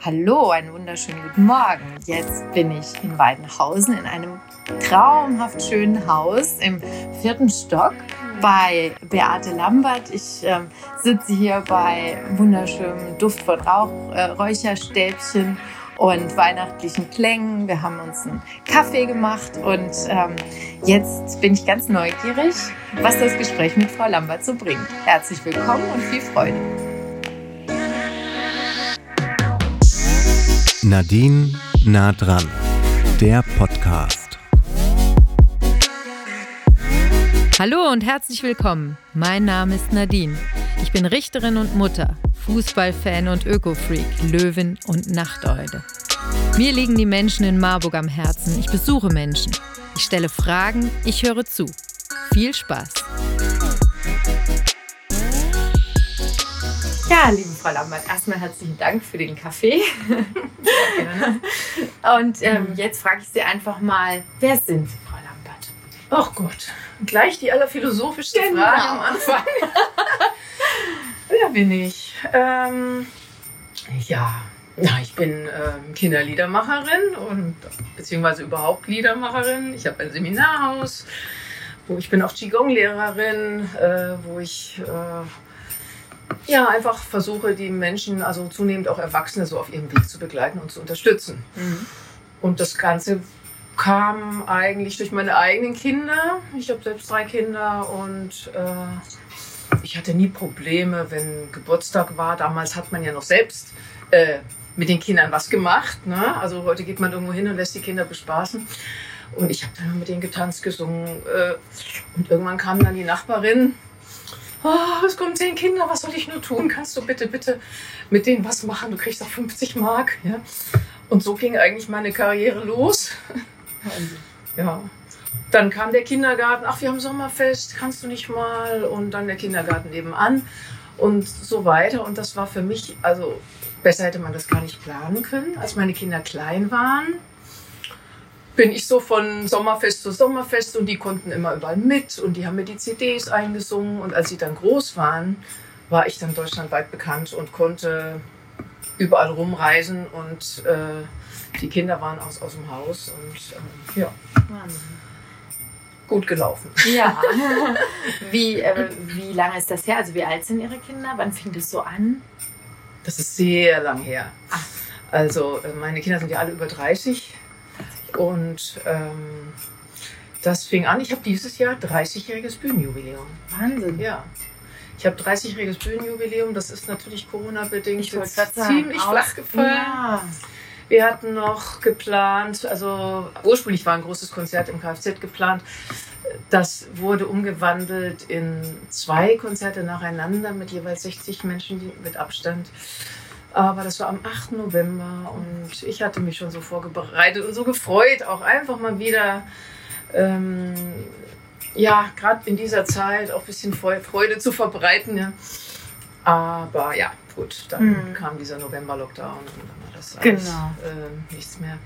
Hallo, einen wunderschönen guten Morgen. Jetzt bin ich in Weidenhausen in einem traumhaft schönen Haus im vierten Stock bei Beate Lambert. Ich äh, sitze hier bei wunderschönem Duft von Rauch, äh, Räucherstäbchen und weihnachtlichen Klängen. Wir haben uns einen Kaffee gemacht und ähm, jetzt bin ich ganz neugierig, was das Gespräch mit Frau Lambert so bringt. Herzlich willkommen und viel Freude. Nadine nah dran, der Podcast. Hallo und herzlich willkommen. Mein Name ist Nadine. Ich bin Richterin und Mutter, Fußballfan und Ökofreak, Löwin und Nachteule. Mir liegen die Menschen in Marburg am Herzen. Ich besuche Menschen. Ich stelle Fragen, ich höre zu. Viel Spaß. Ja, liebe Frau Lambert, erstmal herzlichen Dank für den Kaffee. Und ähm, jetzt frage ich Sie einfach mal, wer sind Sie, Frau Lambert? Ach Gott, gleich die allerphilosophischste genau. Frage am Anfang. Wer bin ich? Ähm, ja, ja, ich bin ähm, Kinderliedermacherin und beziehungsweise überhaupt Liedermacherin. Ich habe ein Seminarhaus, wo ich bin auch Qigong-Lehrerin, äh, wo ich äh, ja, einfach versuche, die Menschen, also zunehmend auch Erwachsene, so auf ihrem Weg zu begleiten und zu unterstützen. Mhm. Und das Ganze kam eigentlich durch meine eigenen Kinder. Ich habe selbst drei Kinder und äh, ich hatte nie Probleme, wenn Geburtstag war. Damals hat man ja noch selbst äh, mit den Kindern was gemacht. Ne? Also heute geht man irgendwo hin und lässt die Kinder bespaßen. Und ich habe dann mit denen getanzt, gesungen. Äh, und irgendwann kam dann die Nachbarin oh, es kommen zehn Kinder, was soll ich nur tun? Kannst du bitte, bitte mit denen was machen? Du kriegst auch 50 Mark. Ja? Und so ging eigentlich meine Karriere los. Ja. Dann kam der Kindergarten, ach, wir haben Sommerfest, kannst du nicht mal? Und dann der Kindergarten nebenan und so weiter. Und das war für mich, also besser hätte man das gar nicht planen können, als meine Kinder klein waren bin ich so von Sommerfest zu Sommerfest und die konnten immer überall mit und die haben mir die CDs eingesungen und als sie dann groß waren, war ich dann deutschlandweit bekannt und konnte überall rumreisen und äh, die Kinder waren aus, aus dem Haus und äh, ja. Gut gelaufen. Ja. wie, äh, wie lange ist das her? Also wie alt sind Ihre Kinder? Wann fing das so an? Das ist sehr lang her. Ach. Also äh, meine Kinder sind ja alle über 30 und ähm, das fing an. Ich habe dieses Jahr 30-jähriges Bühnenjubiläum. Wahnsinn. Ja. Ich habe 30-jähriges Bühnenjubiläum. Das ist natürlich Corona-bedingt ziemlich flach gefallen. Ja. Wir hatten noch geplant, also ursprünglich war ein großes Konzert im Kfz geplant. Das wurde umgewandelt in zwei Konzerte nacheinander mit jeweils 60 Menschen mit Abstand. Aber das war am 8. November und ich hatte mich schon so vorbereitet und so gefreut, auch einfach mal wieder, ähm, ja, gerade in dieser Zeit auch ein bisschen Freude zu verbreiten. Ja. Aber ja, gut, dann mhm. kam dieser November-Lockdown und dann war das alles, genau. äh, nichts mehr.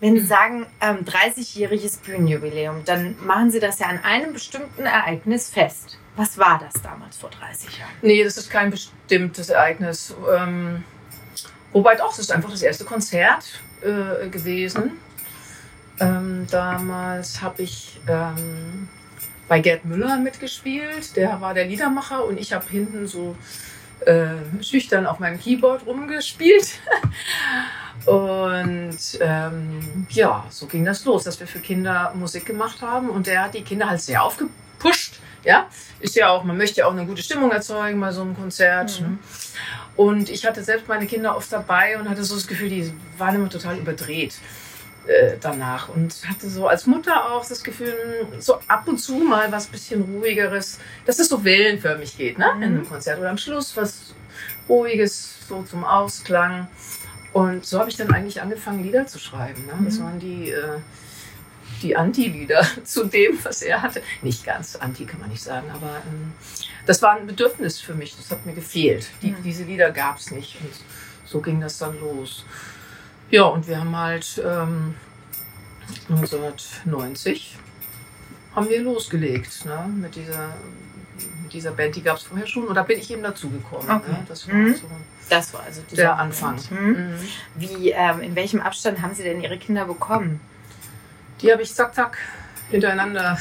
Wenn Sie sagen, ähm, 30-jähriges Bühnenjubiläum, dann machen Sie das ja an einem bestimmten Ereignis fest. Was war das damals vor 30 Jahren? Nee, das ist kein bestimmtes Ereignis. Ähm, wobei doch, es ist einfach das erste Konzert äh, gewesen. Ähm, damals habe ich ähm, bei Gerd Müller mitgespielt. Der war der Liedermacher und ich habe hinten so äh, schüchtern auf meinem Keyboard rumgespielt. und ähm, ja, so ging das los, dass wir für Kinder Musik gemacht haben. Und der hat die Kinder halt sehr aufgepusht ja, ist ja auch, man möchte ja auch eine gute Stimmung erzeugen bei so einem Konzert. Mhm. Ne? Und ich hatte selbst meine Kinder oft dabei und hatte so das Gefühl, die waren immer total überdreht äh, danach. Und hatte so als Mutter auch das Gefühl, so ab und zu mal was bisschen ruhigeres, dass es so wellenförmig geht, ne? Mhm. In einem Konzert oder am Schluss was ruhiges, so zum Ausklang. Und so habe ich dann eigentlich angefangen, Lieder zu schreiben. Ne? Das mhm. waren die äh, die Anti-Lieder zu dem, was er hatte. Nicht ganz Anti kann man nicht sagen, aber ähm, das war ein Bedürfnis für mich. Das hat mir gefehlt. Die, mhm. Diese Lieder gab es nicht. Und so ging das dann los. Ja, und wir haben halt ähm, 1990 haben wir losgelegt ne, mit dieser mit dieser Band, die gab es vorher schon. Und da bin ich eben dazugekommen. Okay. Ne? Das war Mhm. so Das war also dieser der Anfang. Mhm. Mhm. Wie, ähm, in welchem Abstand haben Sie denn Ihre Kinder bekommen? Die habe ich zack, zack hintereinander.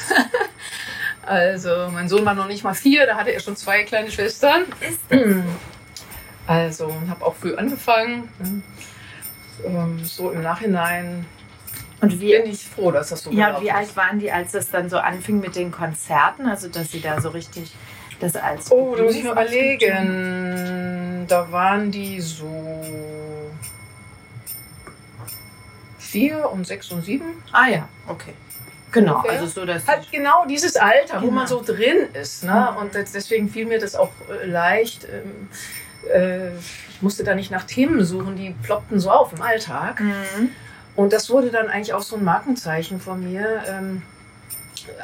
also, mein Sohn war noch nicht mal vier, da hatte er schon zwei kleine Schwestern. Ist Also, habe auch früh angefangen. ne? Ähm, So im Nachhinein Und wie, bin ich froh, dass das so ja, gelaufen wie ist. alt waren die, als es dann so anfing mit den Konzerten? Also, dass Sie da so richtig das als. Oh, da muss ich mir überlegen. Da waren die so vier und sechs und sieben. Ah, ja, okay. Genau, Ungefähr. also so, dass. Halt genau dieses Alter, wo Genau. man so drin ist. Ne? Mhm. Und das- deswegen fiel mir das auch äh, leicht. Ähm, äh, ich musste da nicht nach Themen suchen, die ploppten so auf im Alltag. Mhm. Und das wurde dann eigentlich auch so ein Markenzeichen von mir. Ähm,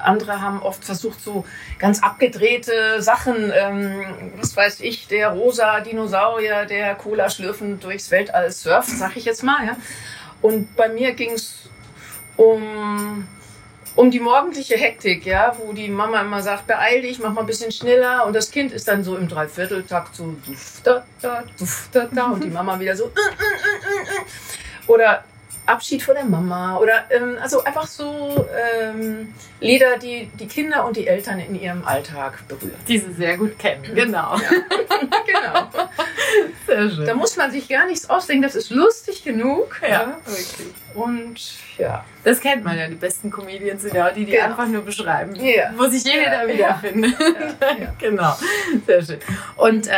andere haben oft versucht, so ganz abgedrehte Sachen, ähm, was weiß ich, der rosa Dinosaurier, der Cola schlürfend durchs Weltall surft, sag ich jetzt mal. Ja. Und bei mir ging es um, um die morgendliche Hektik, ja, wo die Mama immer sagt, beeil dich, mach mal ein bisschen schneller. Und das Kind ist dann so im Dreivierteltakt so duf, da, da, duf, da, da. Und die Mama wieder so. äh, äh, äh, äh, äh. Oder Abschied von der Mama oder ähm, also einfach so ähm, Lieder, die die Kinder und die Eltern in ihrem Alltag berühren. Die Sie sehr gut kennen, genau. genau. Sehr schön. Da muss man sich gar nichts ausdenken, das ist lustig genug. ja, wirklich. Und ja. Das kennt man ja, die besten Comedians sind ja die, die Genau. einfach nur beschreiben, Ja. wo sich jeder Ja, wiederfindet. ja. genau, sehr schön. Und äh,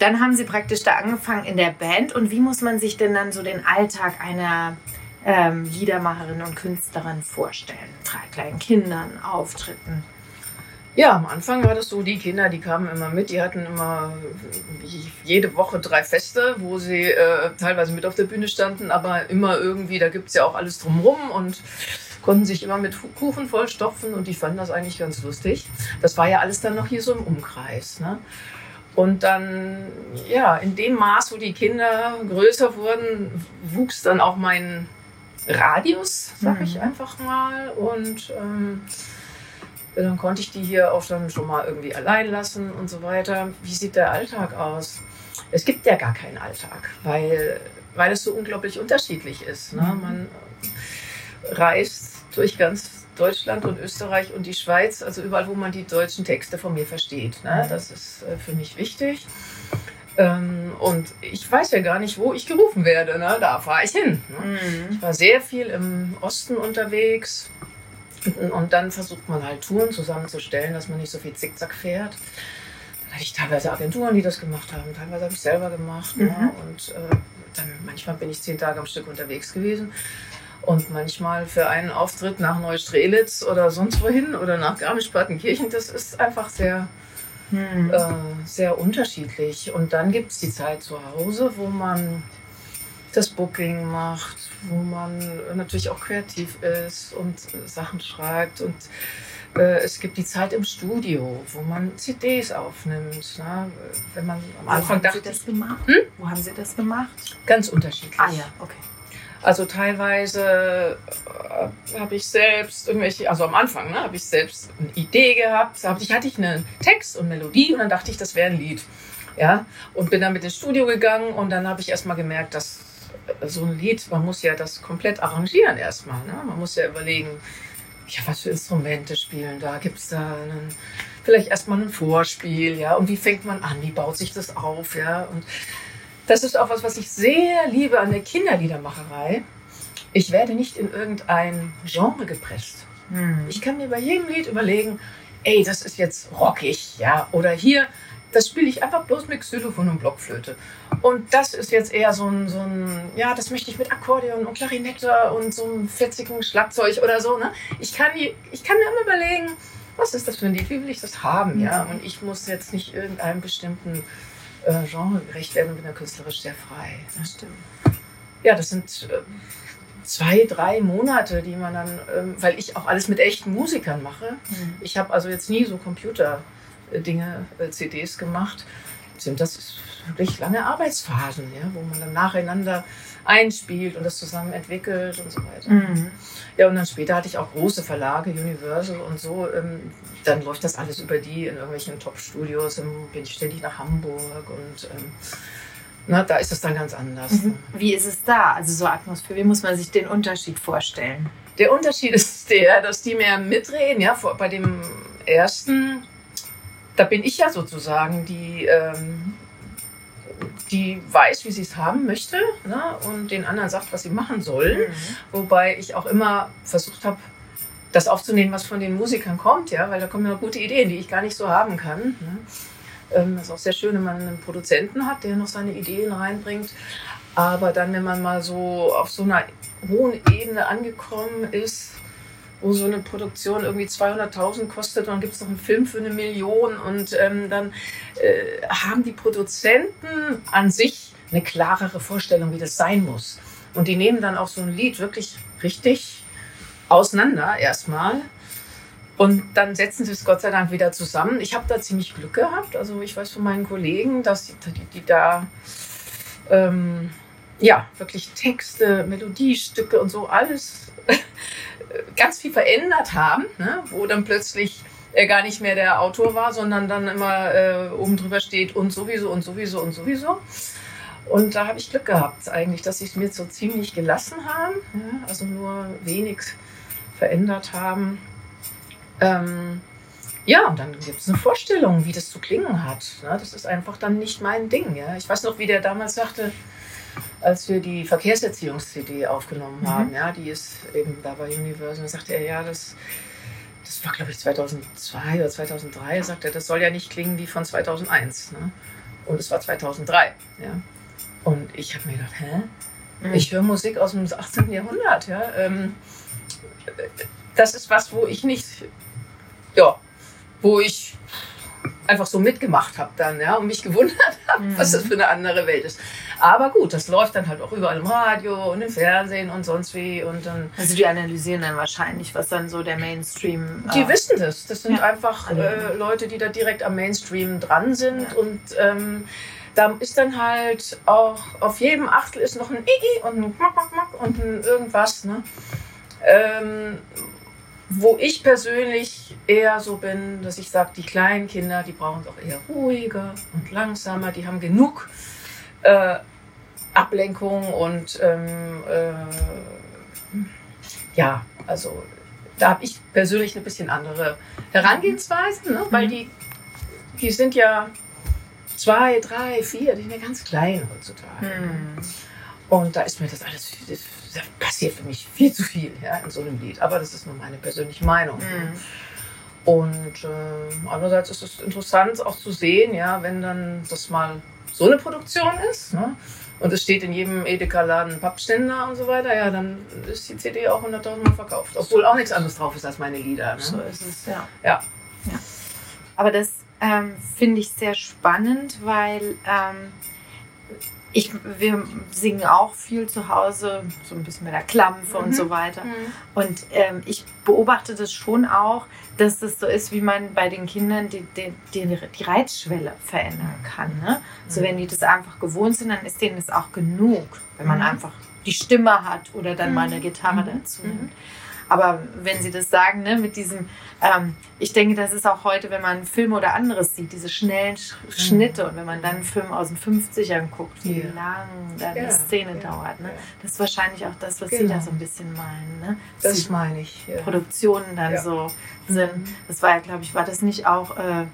dann haben Sie praktisch da angefangen in der Band. Und wie muss man sich denn dann so den Alltag einer ähm, Liedermacherin und Künstlerin vorstellen? Drei kleinen Kindern, Auftritten. Ja, am Anfang war das so, die Kinder, die kamen immer mit, die hatten immer jede Woche drei Feste, wo sie äh, teilweise mit auf der Bühne standen, aber immer irgendwie, da gibt's ja auch alles drumrum und konnten sich immer mit Kuchen vollstopfen und die fanden das eigentlich ganz lustig. Das war ja alles dann noch hier so im Umkreis. Ne? Und dann, ja, in dem Maß, wo die Kinder größer wurden, wuchs dann auch mein Radius, sag ich Mhm. einfach mal. Und ähm, dann konnte ich die hier auch dann schon mal irgendwie allein lassen und so weiter. Wie sieht der Alltag aus? Es gibt ja gar keinen Alltag, weil, weil es so unglaublich unterschiedlich ist. Ne? Mhm. Man äh, reist durch ganz Deutschland und Österreich und die Schweiz, also überall, wo man die deutschen Texte von mir versteht. Ne? Das ist äh, für mich wichtig. Ähm, und ich weiß ja gar nicht, wo ich gerufen werde. Ne? Da fahre ich hin. Ne? Ich war sehr viel im Osten unterwegs. Und- Und dann versucht man halt Touren zusammenzustellen, dass man nicht so viel Zickzack fährt. Dann hatte ich teilweise Agenturen, die das gemacht haben. Teilweise habe ich selber gemacht. Ne? Mhm. Und äh, dann manchmal bin ich zehn Tage am Stück unterwegs gewesen. Und manchmal für einen Auftritt nach Neustrelitz oder sonst wohin oder nach Garmisch-Partenkirchen. Das ist einfach sehr, Mhm. äh, sehr unterschiedlich. Und dann gibt es die Zeit zu Hause, wo man das Booking macht, wo man natürlich auch kreativ ist und äh, Sachen schreibt. Und äh, es gibt die Zeit im Studio, wo man CDs aufnimmt. Ne? Wenn man am Wo Anfang haben dachte, Sie das gemacht? Hm? Wo haben Sie das gemacht? ganz unterschiedlich. Ah ja, okay. Also teilweise äh, habe ich selbst irgendwelche, also am Anfang ne, habe ich selbst eine Idee gehabt, hab ich, hatte ich einen Text und Melodie und dann dachte ich, das wäre ein Lied. Ja, und bin dann mit ins Studio gegangen und dann habe ich erstmal gemerkt, dass äh, so ein Lied, man muss ja das komplett arrangieren erstmal. Ne? Man muss ja überlegen, ja, was für Instrumente spielen da? Gibt es da einen, vielleicht erstmal ein Vorspiel, ja? Und wie fängt man an? Wie baut sich das auf, ja? Und das ist auch was, was ich sehr liebe an der Kinderliedermacherei. Ich werde nicht in irgendein Genre gepresst. Mhm. Ich kann mir bei jedem Lied überlegen, ey, das ist jetzt rockig, ja, oder hier, das spiele ich einfach bloß mit Xylophon und Blockflöte. Und das ist jetzt eher so ein, so ein, ja, das möchte ich mit Akkordeon und Klarinette und so einem fetzigen Schlagzeug oder so, ne? Ich kann, die, ich kann mir immer überlegen, was ist das für ein Lied, wie will ich das haben, ja? Und ich muss jetzt nicht irgendeinem bestimmten äh, Genre gerecht werden und bin da künstlerisch sehr frei. Das stimmt. Ja, das sind äh, zwei, drei Monate, die man dann, ähm, weil ich auch alles mit echten Musikern mache. Mhm. Ich habe also jetzt nie so Computer-Dinge, äh, CDs gemacht. Sind das wirklich lange Arbeitsphasen, ja, wo man dann nacheinander einspielt und das zusammen entwickelt und so weiter. Mhm. Ja, und dann später hatte ich auch große Verlage, Universal und so. Ähm, dann läuft das alles über die in irgendwelchen Top-Studios. Dann bin ich ständig nach Hamburg und ähm, na, da ist es dann ganz anders. Mhm. Wie ist es da? Also so Atmosphäre, wie muss man sich den Unterschied vorstellen? Der Unterschied ist der, dass die mehr mitreden. Ja, vor, bei dem ersten, da bin ich ja sozusagen die, ähm, die weiß, wie sie es haben möchte ne? und den anderen sagt, was sie machen sollen. Mhm. Wobei ich auch immer versucht habe, das aufzunehmen, was von den Musikern kommt, ja, weil da kommen immer gute Ideen, die ich gar nicht so haben kann. Ne? Ähm, das ist auch sehr schön, wenn man einen Produzenten hat, der noch seine Ideen reinbringt. Aber dann, wenn man mal so auf so einer hohen Ebene angekommen ist, wo so eine Produktion irgendwie 200.000 kostet dann gibt es noch einen Film für eine Million und ähm, dann äh, haben die Produzenten an sich eine klarere Vorstellung, wie das sein muss. Und die nehmen dann auch so ein Lied wirklich richtig auseinander erstmal. Und dann setzen sie es Gott sei Dank wieder zusammen. Ich habe da ziemlich Glück gehabt. Also ich weiß von meinen Kollegen, dass die, die, die da ähm, ja wirklich Texte, Melodiestücke und so alles ganz viel verändert haben, ne? wo dann plötzlich er gar nicht mehr der Autor war, sondern dann immer äh, oben drüber steht und sowieso und sowieso und sowieso. Und da habe ich Glück gehabt eigentlich, dass sie es mir so ziemlich gelassen haben, ja? also nur wenig verändert haben. Ähm, ja, und dann gibt es eine Vorstellung, wie das zu klingen hat. Ne? Das ist einfach dann nicht mein Ding. Ja? Ich weiß noch, wie der damals sagte, als wir die Verkehrserziehungs-CD aufgenommen Mhm. haben, ja, die ist eben da bei Universal, da sagte er, ja, das, das war glaube ich 2002 oder 2003, sagt er, das soll ja nicht klingen wie von 2001. Ne? Und es war 2003. Ja? Und ich habe mir gedacht, hä? Mhm. Ich höre Musik aus dem 18. Jahrhundert. Ja? Ähm, das ist was, wo ich nicht, ja, wo ich einfach so mitgemacht habe dann, ja, und mich gewundert habe, Mhm. was das für eine andere Welt ist. Aber gut, das läuft dann halt auch überall im Radio und im Fernsehen und sonst wie und dann. Also die analysieren dann wahrscheinlich, was dann so der Mainstream. Die äh, wissen das. Das sind Ja. einfach äh, Leute, die da direkt am Mainstream dran sind Ja. und ähm, da ist dann halt auch auf jedem Achtel ist noch ein Iggy und ein Mack, Mack, Mack und ein irgendwas, ne? Ähm, wo ich persönlich eher so bin, dass ich sage, die kleinen Kinder, die brauchen es auch eher ruhiger und langsamer, die haben genug äh, Ablenkung und ähm, äh, ja, also da habe ich persönlich eine bisschen andere Herangehensweise, ne? weil die, die sind ja zwei, drei, vier, die sind ja ganz klein heutzutage. Hm. Und da ist mir das alles, das, da passiert für mich viel zu viel ja, in so einem Lied. Aber das ist nur meine persönliche Meinung. Hm. Und äh, andererseits ist es interessant auch zu sehen, ja, wenn dann das mal so eine Produktion ist. Ne? Und es steht in jedem Edeka-Laden Pappständer und so weiter, ja, dann ist die CD auch 100.000 Mal verkauft. Obwohl auch nichts anderes drauf ist als meine Lieder. Ne? So ist es, ja. Ja. Aber das ähm, finde ich sehr spannend, weil ähm, ich, wir singen auch viel zu Hause, so ein bisschen mit der Klampfe Mhm. und so weiter. Und ähm, ich beobachte das schon auch, dass das so ist, wie man bei den Kindern die, die, die, die Reizschwelle verändern kann. Ne? So Mhm. wenn die das einfach gewohnt sind, dann ist denen das auch genug, wenn man Mhm. einfach die Stimme hat oder dann mal eine Gitarre Mhm. dazu Mhm. nimmt. Aber wenn Sie das sagen, ne, mit diesem, ähm, ich denke, das ist auch heute, wenn man Filme oder anderes sieht, diese schnellen Sch Schnitte und wenn man dann einen Film aus den 50ern guckt, wie Ja. lang dann Ja, eine Szene ja, dauert. Ne? Das ist wahrscheinlich auch das, was Sie Genau. da so ein bisschen meinen. Ne? Das die meine ich. Produktionen dann so sind. Das war ja, glaube ich, war das nicht auch äh,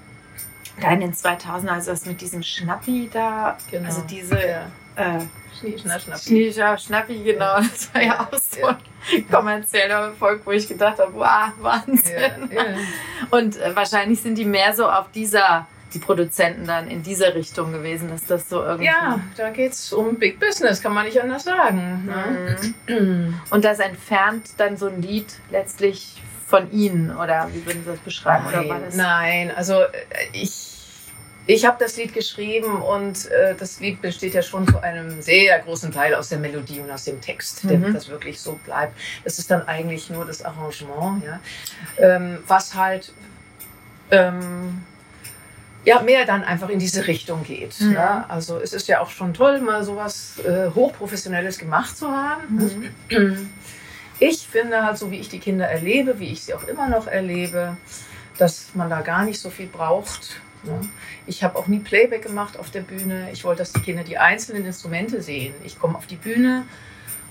da in den 2000 also das mit diesem Schnappi da, Genau. also diese Ja. Äh, Schnie, schnapp, schnapp. Schnieschau, Schnappi, genau, das war ja auch so ein kommerzieller Erfolg, wo ich gedacht habe, wow, Wahnsinn. Ja, ja. Und äh, wahrscheinlich sind die mehr so auf dieser, die Produzenten dann in dieser Richtung gewesen, dass das so irgendwie... ja, da geht es um Big Business, kann man nicht anders sagen. Ne? Mhm. Und das entfernt dann so ein Lied letztlich von Ihnen, oder wie würden Sie das beschreiben? Nein, nein, also äh, ich, ich habe das Lied geschrieben und äh, das Lied besteht ja schon zu einem sehr großen Teil aus der Melodie und aus dem Text, der, Mhm. das wirklich so bleibt. Es ist dann eigentlich nur das Arrangement, ja, ähm, was halt ähm, ja, mehr dann einfach in diese Richtung geht. Mhm. Ne? Also es ist ja auch schon toll, mal sowas äh, Hochprofessionelles gemacht zu haben. Mhm. Ich finde halt, so wie ich die Kinder erlebe, wie ich sie auch immer noch erlebe, dass man da gar nicht so viel braucht. Ne? Ich habe auch nie Playback gemacht auf der Bühne. Ich wollte, dass die Kinder die einzelnen Instrumente sehen. Ich komme auf die Bühne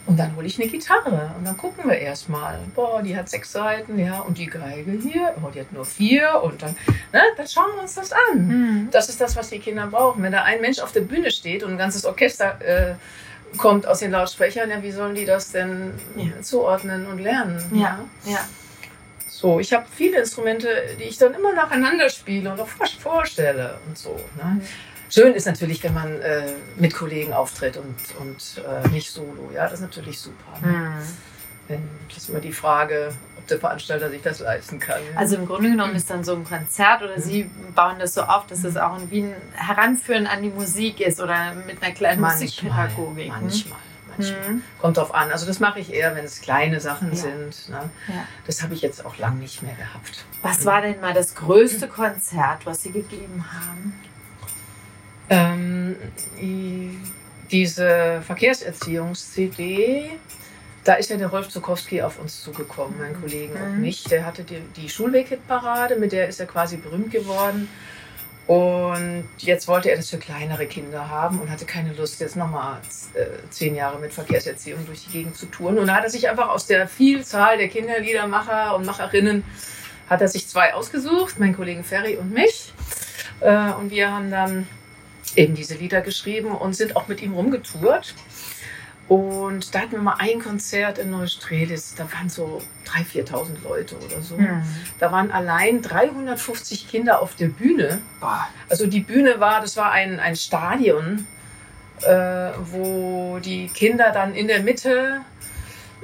und dann hole ich eine Gitarre und dann gucken wir erstmal. Boah, die hat sechs Seiten, ja, und die Geige hier, oh, die hat nur vier und dann, ne, dann schauen wir uns das an. Mhm. Das ist das, was die Kinder brauchen. Wenn da ein Mensch auf der Bühne steht und ein ganzes Orchester äh, kommt aus den Lautsprechern, ja, wie sollen die das denn Ja. zuordnen und lernen? Ja, ja. So, ich habe viele Instrumente, die ich dann immer nacheinander spiele und auch vor- vorstelle und so. Ne? Schön ist natürlich, wenn man äh, mit Kollegen auftritt und, und äh, nicht solo. Ja, das ist natürlich super. Ne? Mhm. Wenn, das ist immer die Frage, ob der Veranstalter sich das leisten kann. Also im Grunde genommen ist dann so ein Konzert oder Sie bauen das so auf, dass es auch wie ein Heranführen an die Musik ist oder mit einer kleinen Musikpädagogik. ne? Manchmal, manchmal. Mhm. Kommt drauf an. Also das mache ich eher, wenn es kleine Sachen Ja. sind. Ne? Ja. Das habe ich jetzt auch lang nicht mehr gehabt. Was war denn mal das größte Konzert, was Sie gegeben haben? Ähm, diese Verkehrserziehungs-CD, da ist ja der Rolf Zukowski auf uns zugekommen, mein Kollegen und Mhm. mich. Der hatte die, die Schulweg-Hit-Parade, mit der ist er quasi berühmt geworden. Und jetzt wollte er das für kleinere Kinder haben und hatte keine Lust, jetzt nochmal äh, zehn Jahre mit Verkehrserziehung durch die Gegend zu touren. Und da hat er sich einfach aus der Vielzahl der Kinderliedermacher und Macherinnen, hat er sich zwei ausgesucht, meinen Kollegen Ferry und mich. Äh, und wir haben dann eben diese Lieder geschrieben und sind auch mit ihm rumgetourt. Und da hatten wir mal ein Konzert in Neustrelitz, da waren so 3.000, 4.000 Leute oder so. Mhm. Da waren allein 350 Kinder auf der Bühne. Also die Bühne war, das war ein, ein Stadion, äh, wo die Kinder dann in der Mitte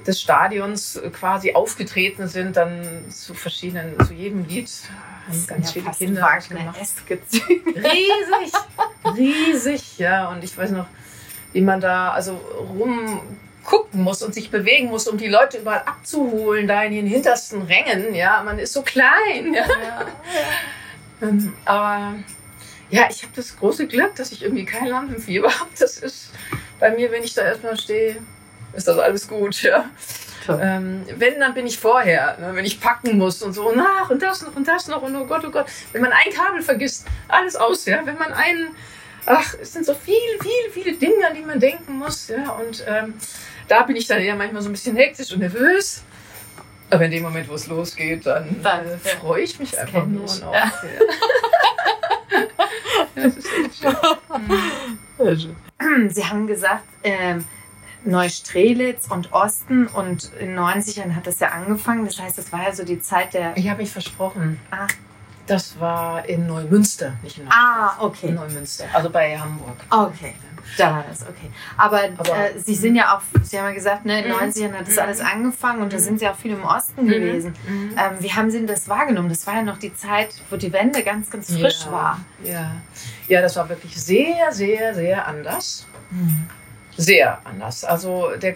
des Stadions quasi aufgetreten sind, dann zu verschiedenen, zu jedem Lied haben ganz viele Kinder gemacht. Riesig, riesig, ja. Und ich weiß noch, wie man da also rumgucken muss und sich bewegen muss, um die Leute überall abzuholen, da in den hintersten Rängen. Ja, man ist so klein. Ja. Ähm, Aber ja, ich habe das große Glück, dass ich irgendwie kein Lampenfieber habe. Das ist bei mir, wenn ich da erstmal stehe, ist das alles gut. Ja. Ähm, wenn, dann bin ich vorher, ne, wenn ich packen muss und so, und ach, und das noch und das noch und oh Gott, oh Gott. Wenn man ein Kabel vergisst, alles aus, ja. Wenn man einen, ach, es sind so viele, viele, viele Dinge, an die man denken muss, ja. Und ähm, da bin ich dann eher manchmal so ein bisschen hektisch und nervös. Aber in dem Moment, wo es losgeht, dann, Dann, äh, freue ich mich Das einfach nur noch. ja. Ja. das ist echt schön. Sie haben gesagt, ähm, Neustrelitz und Osten und in den 90ern hat das ja angefangen. Das heißt, das war ja so die Zeit der. Ich habe mich versprochen. Ah. Das war in Neumünster, nicht in Neustrelitz. Ah, In okay. Neumünster, also bei Hamburg. Okay. Da war das, okay. Aber, Aber- äh, Sie sind ja auch, Sie haben ja gesagt, ne, in den Mhm. 90ern hat das Mhm. alles angefangen und da Mhm. sind Sie auch viel im Osten gewesen. Mhm. Ähm, wie haben Sie denn das wahrgenommen? Das war ja noch die Zeit, wo die Wende ganz, ganz frisch ja, war. Ja. ja, das war wirklich sehr, sehr, sehr anders. Mhm. Sehr anders. Also der äh,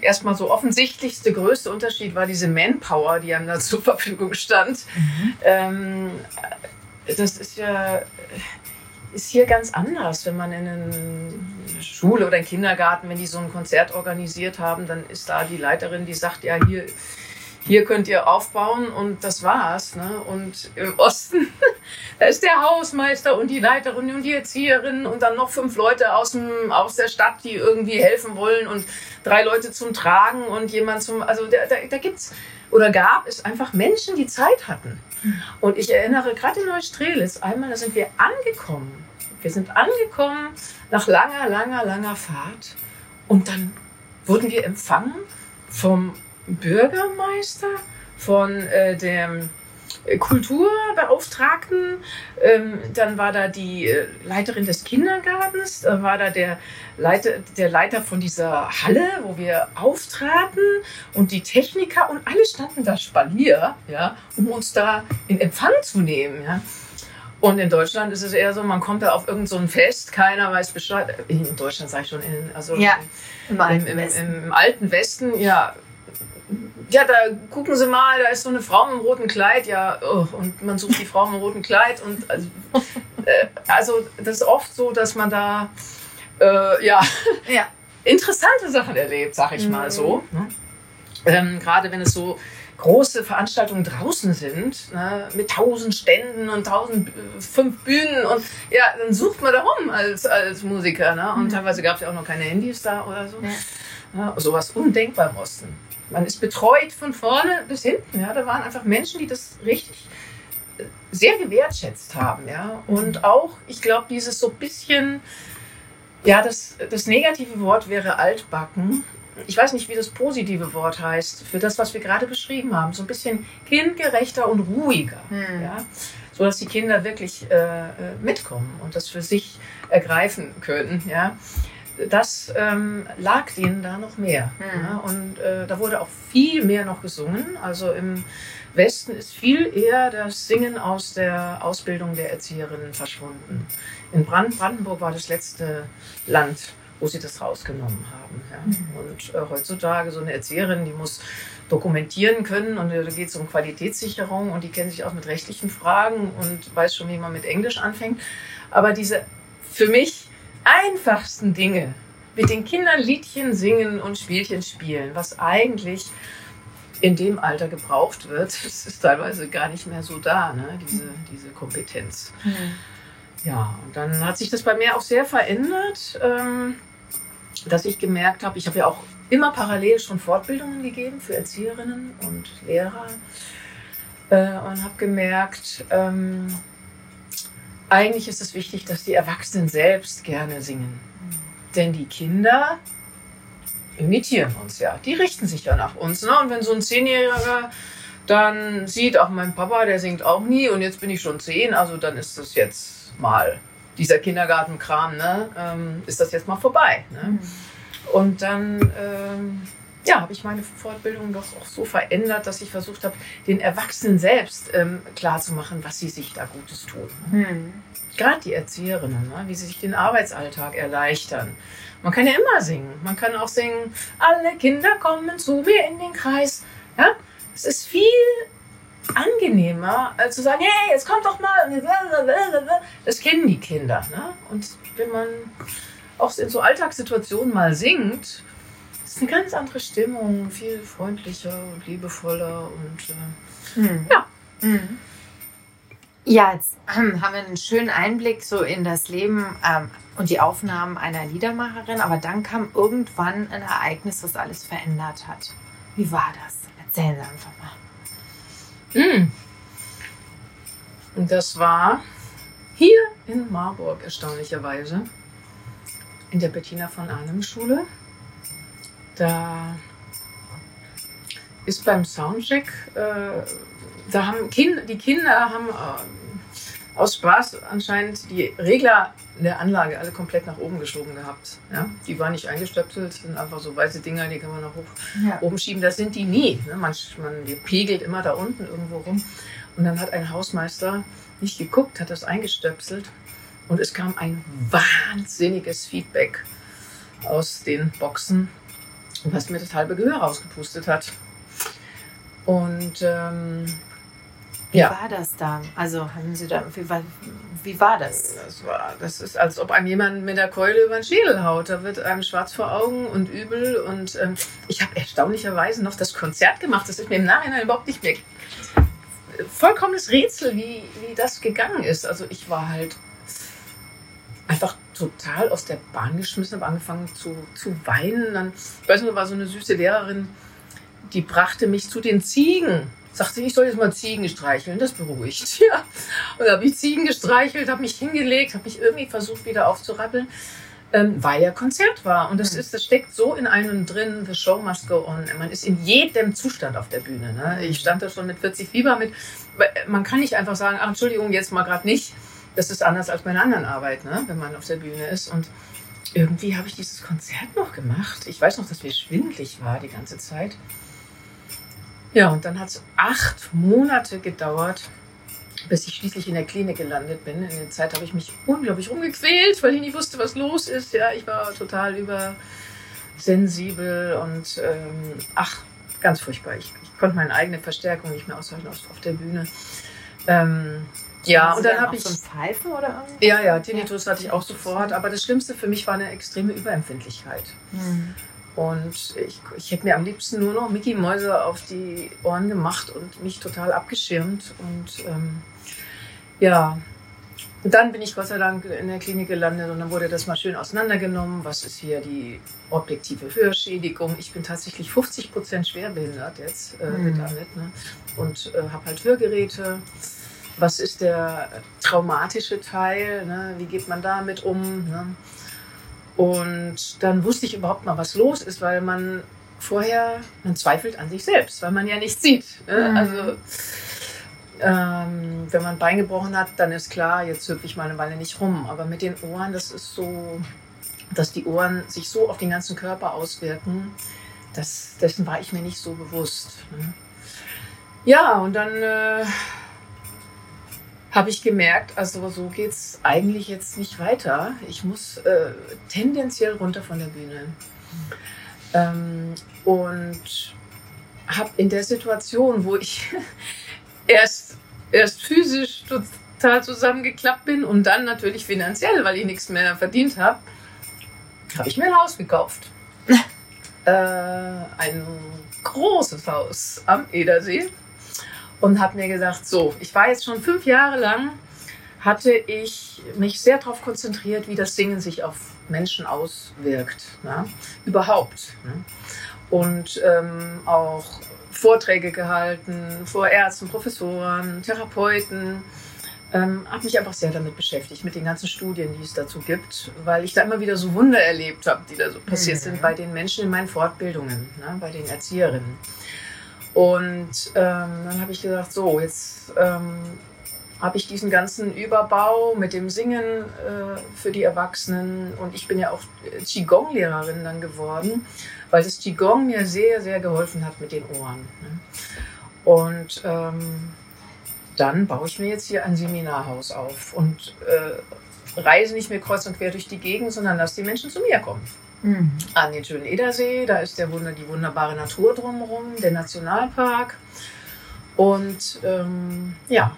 erstmal so offensichtlichste, größte Unterschied war diese Manpower, die einem da zur Verfügung stand. Mhm. Ähm, das ist ja ist hier ganz anders, wenn man in eine Schule oder einen Kindergarten, wenn die so ein Konzert organisiert haben, dann ist da die Leiterin, die sagt, ja, hier, hier könnt ihr aufbauen und das war's. Ne? Und im Osten, da ist der Hausmeister und die Leiterin und die Erzieherin und dann noch fünf Leute aus, dem, aus der Stadt, die irgendwie helfen wollen und drei Leute zum Tragen und jemand zum, also da, da, da gibt's oder gab es einfach Menschen, die Zeit hatten. Und ich erinnere gerade in Neustrelitz einmal, da sind wir angekommen. Wir sind angekommen nach langer, langer, langer Fahrt. Und dann wurden wir empfangen vom Bürgermeister, von äh, dem Kulturbeauftragten, ähm, dann war da die äh, Leiterin des Kindergartens, dann war da der Leiter, der Leiter von dieser Halle, wo wir auftraten und die Techniker und alle standen da Spalier, ja, um uns da in Empfang zu nehmen. Ja. Und in Deutschland ist es eher so, man kommt da auf irgendein so Fest, keiner weiß Bescheid. In Deutschland sage ich schon, in, also Ja, Im im, im, im alten Westen, ja. Ja, da gucken Sie mal, da ist so eine Frau im roten Kleid, ja, oh, und man sucht die Frau im roten Kleid und also, äh, also das ist oft so, dass man da äh, ja, Ja. interessante Sachen erlebt, sag ich Mhm. mal so. Ne? Ähm, Gerade wenn es so große Veranstaltungen draußen sind, ne, mit tausend Ständen und tausend äh, fünf Bühnen und ja, dann sucht man da rum als, als Musiker. Ne? Und Mhm. teilweise gab es ja auch noch keine Handys da oder so. Ja. Ja, sowas undenkbar im Osten. Man ist betreut von vorne bis hinten. Ja? Da waren einfach Menschen, die das richtig äh, sehr gewertschätzt haben. Ja? Und auch, ich glaube, dieses so bisschen, ja, das, das negative Wort wäre altbacken. Ich weiß nicht, wie das positive Wort heißt, für das, was wir gerade beschrieben haben. So ein bisschen kindgerechter und ruhiger. Hm. Ja? So dass die Kinder wirklich äh, äh, mitkommen und das für sich ergreifen können. Ja? Das ähm, lag denen da noch mehr. Hm. Ja? Und äh, da wurde auch viel mehr noch gesungen. Also im Westen ist viel eher das Singen aus der Ausbildung der Erzieherinnen verschwunden. In Brand Brandenburg war das letzte Land, wo sie das rausgenommen haben. Ja. Und äh, heutzutage so eine Erzieherin, die muss dokumentieren können und äh, da geht es um Qualitätssicherung und die kennen sich auch mit rechtlichen Fragen und weiß schon, wie man mit Englisch anfängt. Aber diese für mich einfachsten Dinge, mit den Kindern Liedchen singen und Spielchen spielen, was eigentlich in dem Alter gebraucht wird, das ist teilweise gar nicht mehr so da, ne? diese, diese Kompetenz. Hm. Ja, und dann hat sich das bei mir auch sehr verändert, ähm, dass ich gemerkt habe, ich habe ja auch immer parallel schon Fortbildungen gegeben für Erzieherinnen und Lehrer äh, und habe gemerkt, ähm, eigentlich ist es wichtig, dass die Erwachsenen selbst gerne singen. Denn die Kinder imitieren uns ja. Die richten sich ja nach uns. Ne? Und wenn so ein Zehnjähriger dann sieht, auch mein Papa, der singt auch nie und jetzt bin ich schon zehn, also dann ist das jetzt mal, dieser Kindergartenkram, ne? ähm, ist das jetzt mal vorbei. Ne? Und dann ähm, ja, habe ich meine Fortbildung doch auch so verändert, dass ich versucht habe, den Erwachsenen selbst ähm, klarzumachen, was sie sich da Gutes tun. Ne? Hm. Gerade die Erzieherinnen, ne? wie sie sich den Arbeitsalltag erleichtern. Man kann ja immer singen. Man kann auch singen, alle Kinder kommen zu mir in den Kreis. Ja? Es ist viel angenehmer, als zu sagen, hey, jetzt kommt doch mal. Das kennen die Kinder. Ne? Und wenn man auch in so Alltagssituationen mal singt, ist eine ganz andere Stimmung, viel freundlicher und liebevoller und äh, Hm. Ja. Hm. Ja, jetzt ähm, haben wir einen schönen Einblick so in das Leben ähm, und die Aufnahmen einer Liedermacherin, aber dann kam irgendwann ein Ereignis, das alles verändert hat. Wie war das? Erzählen Sie einfach mal. Mm. Und das war hier in Marburg erstaunlicherweise in der Bettina von Arnim Schule. Da ist beim Soundcheck, äh, da haben kind, die Kinder haben äh, aus Spaß anscheinend die Regler der Anlage alle komplett nach oben geschoben gehabt. Ja? Die waren nicht eingestöpselt, sind einfach so weiße Dinger, die kann man nach hoch Ja. oben schieben. Das sind die nie. Ne? Man, man die pegelt immer da unten irgendwo rum. Und dann hat ein Hausmeister nicht geguckt, hat das eingestöpselt und es kam ein wahnsinniges Feedback aus den Boxen, was mir das halbe Gehör rausgepustet hat. Und ähm, Wie Ja. war das da? Also haben Sie da, wie war, wie war das? das, war, das ist, als ob einem jemand mit der Keule über den Schädel haut. Da wird einem schwarz vor Augen und übel. Und ähm, ich habe erstaunlicherweise noch das Konzert gemacht. Das ist mir im Nachhinein überhaupt nicht mehr. Vollkommenes Rätsel, wie, wie das gegangen ist. Also ich war halt total aus der Bahn geschmissen, habe angefangen zu, zu weinen. Dann, ich weiß noch, da war so eine süße Lehrerin, die brachte mich zu den Ziegen. Sagte, ich soll jetzt mal Ziegen streicheln, das beruhigt. Ja. Und da habe ich Ziegen gestreichelt, habe mich hingelegt, habe mich irgendwie versucht wieder aufzurappeln, ähm, weil ja Konzert war. Und das, Mhm. ist, das steckt so in einem drin, the show must go on. Man ist in jedem Zustand auf der Bühne. Ne? Ich stand da schon mit 40 Fieber mit. weil Man kann nicht einfach sagen, ach, Entschuldigung, jetzt mal gerade nicht. Das ist anders als bei einer anderen Arbeit, ne? wenn man auf der Bühne ist. Und irgendwie habe ich dieses Konzert noch gemacht. Ich weiß noch, dass mir schwindlig war die ganze Zeit. Ja, und dann hat es acht Monate gedauert, bis ich schließlich in der Klinik gelandet bin. In der Zeit habe ich mich unglaublich rumgequält, weil ich nicht wusste, was los ist. Ja, ich war total übersensibel und ähm, ach, ganz furchtbar. Ich, ich konnte meine eigene Verstärkung nicht mehr aushalten auf, auf der Bühne. Ähm, Ja, und dann habe ich. So Pfeifen oder irgendwas? Ja, ja, Tinnitus hatte ich auch sofort. Aber das Schlimmste für mich war eine extreme Überempfindlichkeit. Mhm. Und ich, ich hätte mir am liebsten nur noch Mickey Mäuse auf die Ohren gemacht und mich total abgeschirmt. Und ähm, ja, und dann bin ich Gott sei Dank in der Klinik gelandet und dann wurde das mal schön auseinandergenommen. Was ist hier die objektive Hörschädigung? Ich bin tatsächlich 50 Prozent schwerbehindert jetzt äh, Mhm. damit ne? und äh, habe halt Hörgeräte. Was ist der traumatische Teil? Ne? Wie geht man damit um? Ne? Und dann wusste ich überhaupt mal, was los ist, weil man vorher, man zweifelt an sich selbst, weil man ja nichts sieht. Ne? Mhm. Also ähm, wenn man ein Bein gebrochen hat, dann ist klar, jetzt hüpfe ich mal eine Weile nicht rum. Aber mit den Ohren, das ist so, dass die Ohren sich so auf den ganzen Körper auswirken, das, dessen war ich mir nicht so bewusst. Ne? Ja, und dann äh, habe ich gemerkt, also so geht's eigentlich jetzt nicht weiter. Ich muss äh, tendenziell runter von der Bühne. Ähm, und habe in der Situation, wo ich erst, erst physisch total zusammengeklappt bin und dann natürlich finanziell, weil ich nichts mehr verdient habe, habe ich mir ein Haus gekauft. äh, ein großes Haus am Edersee und habe mir gesagt, so, ich war jetzt schon fünf Jahre lang, hatte ich mich sehr darauf konzentriert, wie das Singen sich auf Menschen auswirkt, ne? überhaupt. Ne? Und ähm, auch Vorträge gehalten vor Ärzten, Professoren, Therapeuten. Ähm, habe mich einfach sehr damit beschäftigt, mit den ganzen Studien, die es dazu gibt, weil ich da immer wieder so Wunder erlebt habe, die da so passiert Mhm. sind bei den Menschen in meinen Fortbildungen, ne, bei den Erzieherinnen. Und ähm, dann habe ich gesagt, so, jetzt ähm, habe ich diesen ganzen Überbau mit dem Singen äh, für die Erwachsenen und ich bin ja auch äh, Qigong-Lehrerin dann geworden, weil das Qigong mir sehr, sehr geholfen hat mit den Ohren. Ne? Und ähm, dann baue ich mir jetzt hier ein Seminarhaus auf und äh, reise nicht mehr kreuz und quer durch die Gegend, sondern lasse die Menschen zu mir kommen Mhm. an den schönen Edersee. Da ist der Wunder, die wunderbare Natur drumherum, der Nationalpark. Und ähm, ja,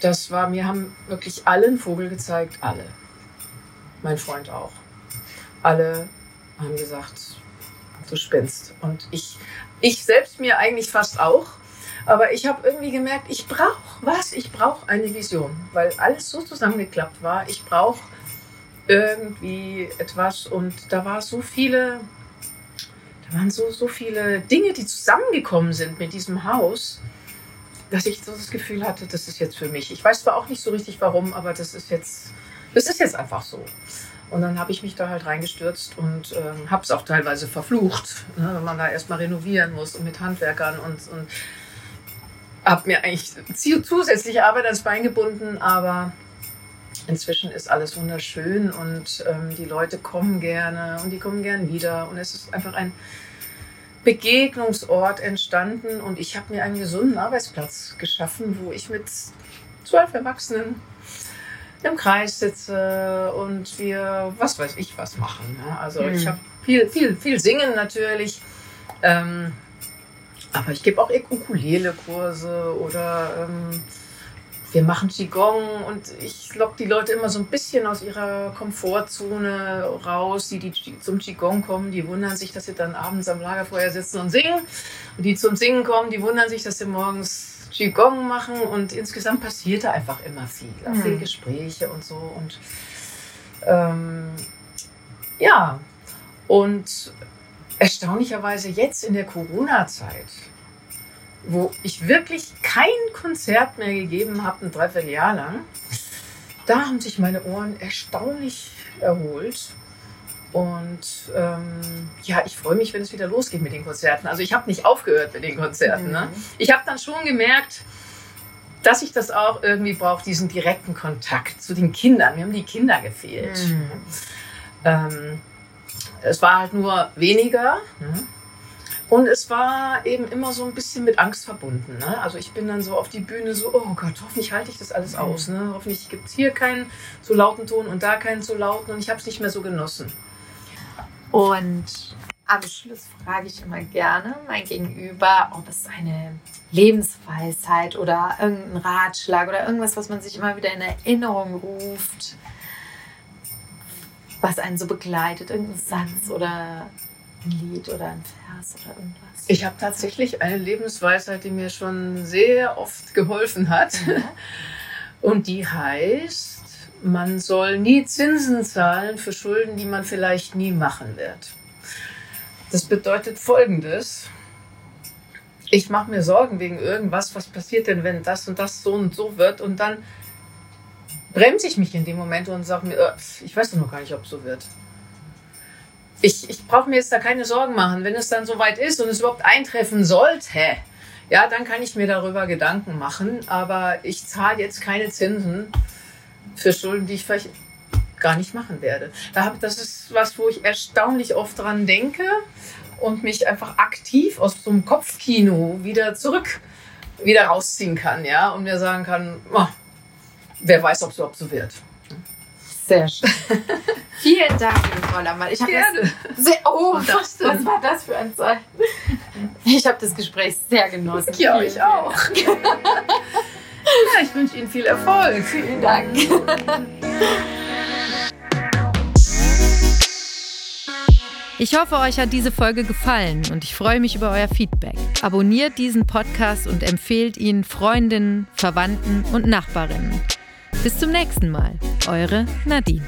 das war, mir haben wirklich alle einen Vogel gezeigt, alle. Mein Freund auch. Alle haben gesagt, du spinnst. Und ich, ich selbst mir eigentlich fast auch. Aber ich habe irgendwie gemerkt, ich brauche was? Ich brauche eine Vision, weil alles so zusammengeklappt war. Ich brauche irgendwie etwas und da war so viele, da waren so, so viele Dinge, die zusammengekommen sind mit diesem Haus, dass ich so das Gefühl hatte, das ist jetzt für mich. Ich weiß zwar auch nicht so richtig warum, aber das ist jetzt, das ist jetzt einfach so. Und dann habe ich mich da halt reingestürzt und ähm, habe es auch teilweise verflucht, ne, wenn man da erstmal renovieren muss und mit Handwerkern und, und habe mir eigentlich zusätzliche Arbeit ans Bein gebunden, aber inzwischen ist alles wunderschön und ähm, die Leute kommen gerne und die kommen gern wieder und es ist einfach ein Begegnungsort entstanden und ich habe mir einen gesunden Arbeitsplatz geschaffen, wo ich mit zwölf Erwachsenen im Kreis sitze und wir, was weiß ich, was machen. Ne? Also Mhm. ich habe viel, viel, viel singen natürlich. Ähm, aber ich gebe auch Ukulele-Kurse oder ähm, wir machen Qigong und ich lock die Leute immer so ein bisschen aus ihrer Komfortzone raus. Die, die zum Qigong kommen, die wundern sich, dass sie dann abends am Lagerfeuer sitzen und singen. Und die zum Singen kommen, die wundern sich, dass sie morgens Qigong machen. Und insgesamt passiert da einfach immer viel. Auch Mhm. viel Gespräche und so. Und ähm, ja, und erstaunlicherweise jetzt in der Corona-Zeit, wo ich wirklich kein Konzert mehr gegeben habe, ein Dreivierteljahr lang, da haben sich meine Ohren erstaunlich erholt. Und ähm, ja, ich freue mich, wenn es wieder losgeht mit den Konzerten. Also ich habe nicht aufgehört mit den Konzerten. Ne? Ich habe dann schon gemerkt, dass ich das auch irgendwie brauche, diesen direkten Kontakt zu den Kindern. Mir haben die Kinder gefehlt. Mhm. Ähm, es war halt nur weniger. Ne? Und es war eben immer so ein bisschen mit Angst verbunden. Ne? Also ich bin dann so auf die Bühne so, oh Gott, hoffentlich halte ich das alles aus. Ne? Hoffentlich gibt es hier keinen zu lauten Ton und da keinen zu lauten. Und ich habe es nicht mehr so genossen. Und Abschluss frage ich immer gerne mein Gegenüber, ob es eine Lebensweisheit oder irgendein Ratschlag oder irgendwas, was man sich immer wieder in Erinnerung ruft, was einen so begleitet, irgendein Satz oder ein Lied oder ein Vers oder irgendwas. Ich habe tatsächlich eine Lebensweisheit, die mir schon sehr oft geholfen hat. Ja. Und die heißt, man soll nie Zinsen zahlen für Schulden, die man vielleicht nie machen wird. Das bedeutet Folgendes. Ich mache mir Sorgen wegen irgendwas, was passiert denn, wenn das und das so und so wird und dann bremse ich mich in dem Moment und sage mir, äh, ich weiß doch noch gar nicht, ob es so wird. Ich, ich brauche mir jetzt da keine Sorgen machen. Wenn es dann soweit ist und es überhaupt eintreffen sollte, ja, dann kann ich mir darüber Gedanken machen. Aber ich zahle jetzt keine Zinsen für Schulden, die ich vielleicht gar nicht machen werde. Da hab, das ist was, wo ich erstaunlich oft dran denke und mich einfach aktiv aus so einem Kopfkino wieder zurück, wieder rausziehen kann, ja, und mir sagen kann, oh, wer weiß, ob es überhaupt so wird. Sehr schön. Vielen Dank, liebe Frau Lammert. Ich habe Gerne. das sehr, oh, das was, was war das für ein Zeichen? Ich habe das Gespräch sehr genossen. Ja, ich auch. Ja, ich wünsche Ihnen viel Erfolg. Vielen Dank. Ich hoffe, euch hat diese Folge gefallen und ich freue mich über euer Feedback. Abonniert diesen Podcast und empfehlt ihn Freundinnen, Verwandten und Nachbarinnen. Bis zum nächsten Mal, eure Nadine.